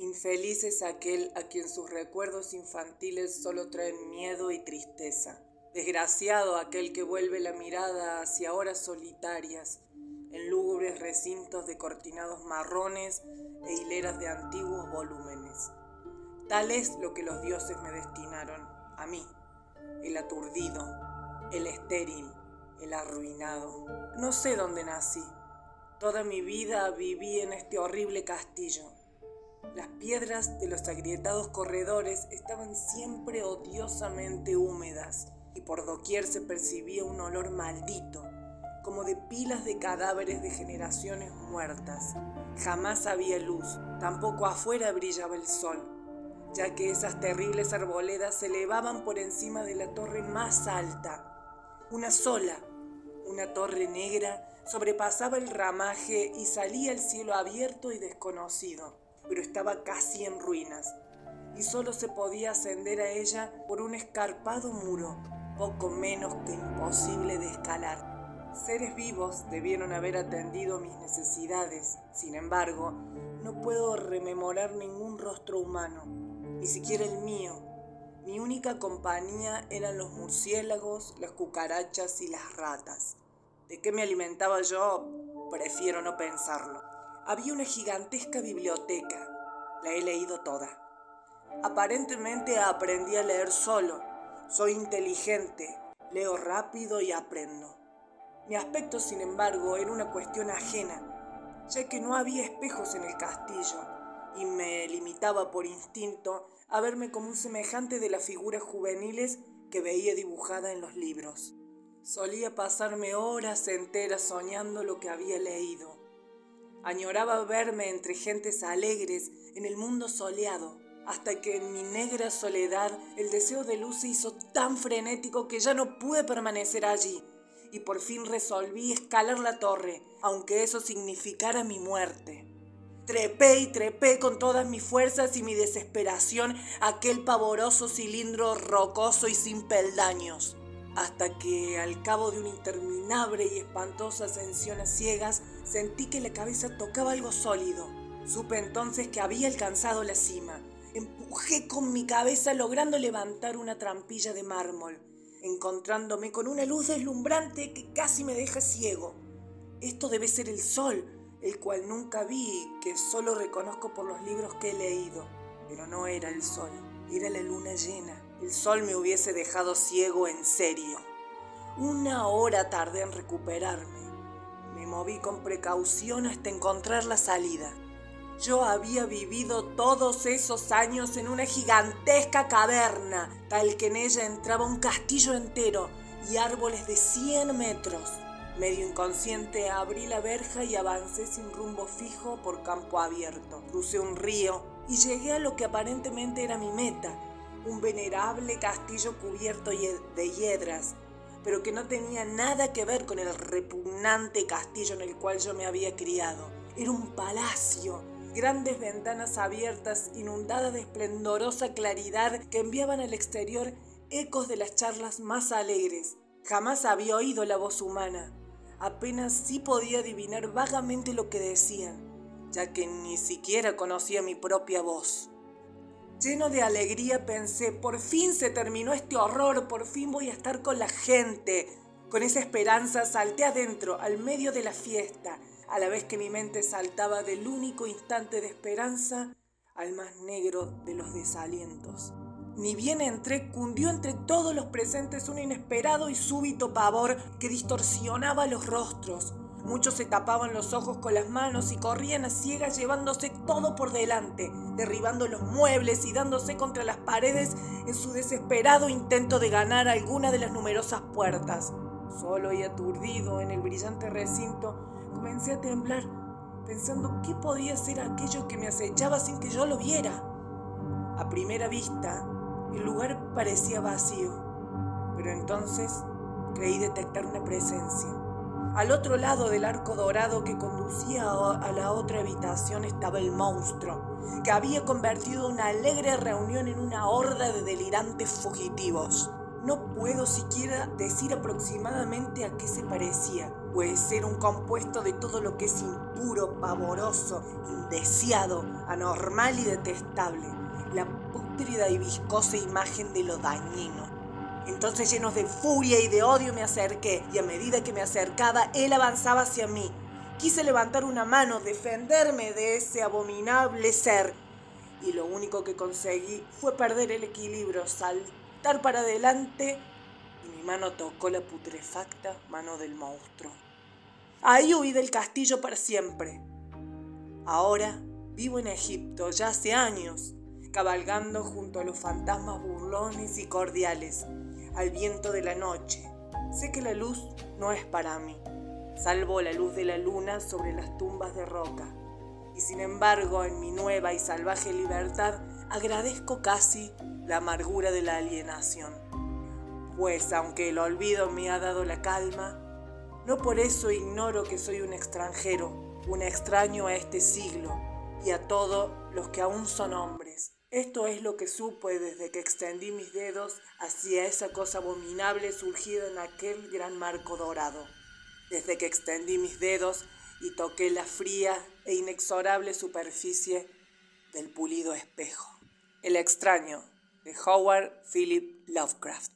Infeliz es aquel a quien sus recuerdos infantiles solo traen miedo y tristeza. Desgraciado aquel que vuelve la mirada hacia horas solitarias, en lúgubres recintos de cortinados marrones e hileras de antiguos volúmenes. Tal es lo que los dioses me destinaron, a mí, el aturdido, el estéril, el arruinado. No sé dónde nací. Toda mi vida viví en este horrible castillo las piedras de los agrietados corredores estaban siempre odiosamente húmedas y por doquier se percibía un olor maldito, como de pilas de cadáveres de generaciones muertas. Jamás había luz, tampoco afuera brillaba el sol, ya que esas terribles arboledas se elevaban por encima de la torre más alta. Una sola, una torre negra, sobrepasaba el ramaje y salía al cielo abierto y desconocido pero estaba casi en ruinas, y solo se podía ascender a ella por un escarpado muro, poco menos que imposible de escalar. Seres vivos debieron haber atendido mis necesidades, sin embargo, no puedo rememorar ningún rostro humano, ni siquiera el mío. Mi única compañía eran los murciélagos, las cucarachas y las ratas. ¿De qué me alimentaba yo? Prefiero no pensarlo había una gigantesca biblioteca. La he leído toda. Aparentemente aprendí a leer solo. Soy inteligente, leo rápido y aprendo. Mi aspecto, sin embargo, era una cuestión ajena, ya que no había espejos en el castillo y me limitaba por instinto a verme como un semejante de las figuras juveniles que veía dibujada en los libros. Solía pasarme horas enteras soñando lo que había leído Añoraba verme entre gentes alegres en el mundo soleado, hasta que en mi negra soledad el deseo de luz se hizo tan frenético que ya no pude permanecer allí, y por fin resolví escalar la torre, aunque eso significara mi muerte. Trepé y trepé con todas mis fuerzas y mi desesperación aquel pavoroso cilindro rocoso y sin peldaños hasta que al cabo de una interminable y espantosa ascensión a ciegas sentí que la cabeza tocaba algo sólido. Supe entonces que había alcanzado la cima. Empujé con mi cabeza logrando levantar una trampilla de mármol, encontrándome con una luz deslumbrante que casi me deja ciego. Esto debe ser el sol, el cual nunca vi, que solo reconozco por los libros que he leído. Pero no era el sol, era la luna llena el sol me hubiese dejado ciego en serio. Una hora tardé en recuperarme. Me moví con precaución hasta encontrar la salida. Yo había vivido todos esos años en una gigantesca caverna, tal que en ella entraba un castillo entero y árboles de 100 metros. Medio inconsciente abrí la verja y avancé sin rumbo fijo por campo abierto. Crucé un río y llegué a lo que aparentemente era mi meta, un venerable castillo cubierto de hiedras, pero que no tenía nada que ver con el repugnante castillo en el cual yo me había criado. Era un palacio, grandes ventanas abiertas, inundadas de esplendorosa claridad que enviaban al exterior ecos de las charlas más alegres. Jamás había oído la voz humana, apenas sí podía adivinar vagamente lo que decían, ya que ni siquiera conocía mi propia voz. Lleno de alegría pensé, por fin se terminó este horror, por fin voy a estar con la gente. Con esa esperanza salté adentro, al medio de la fiesta, a la vez que mi mente saltaba del único instante de esperanza al más negro de los desalientos. Ni bien entré, cundió entre todos los presentes un inesperado y súbito pavor que distorsionaba los rostros. Muchos se tapaban los ojos con las manos y corrían a ciegas llevándose todo por delante, derribando los muebles y dándose contra las paredes en su desesperado intento de ganar alguna de las numerosas puertas. Solo y aturdido en el brillante recinto, comencé a temblar, pensando qué podía ser aquello que me acechaba sin que yo lo viera. A primera vista, el lugar parecía vacío, pero entonces creí detectar una presencia. Al otro lado del arco dorado que conducía a la otra habitación estaba el monstruo, que había convertido una alegre reunión en una horda de delirantes fugitivos. No puedo siquiera decir aproximadamente a qué se parecía. Puede ser un compuesto de todo lo que es impuro, pavoroso, indeseado, anormal y detestable. La pútrida y viscosa imagen de lo dañino. Entonces llenos de furia y de odio me acerqué y a medida que me acercaba él avanzaba hacia mí. Quise levantar una mano, defenderme de ese abominable ser y lo único que conseguí fue perder el equilibrio, saltar para adelante y mi mano tocó la putrefacta mano del monstruo. Ahí huí del castillo para siempre. Ahora vivo en Egipto ya hace años, cabalgando junto a los fantasmas burlones y cordiales, al viento de la noche. Sé que la luz no es para mí, salvo la luz de la luna sobre las tumbas de roca y sin embargo en mi nueva y salvaje libertad agradezco casi la amargura de la alienación. Pues aunque el olvido me ha dado la calma, no por eso ignoro que soy un extranjero, un extraño a este siglo y a todos los que aún son hombres. Esto es lo que supe desde que extendí mis dedos hacia esa cosa abominable surgida en aquel gran marco dorado. Desde que extendí mis dedos y toqué la fría e inexorable superficie del pulido espejo. El extraño de Howard Philip Lovecraft.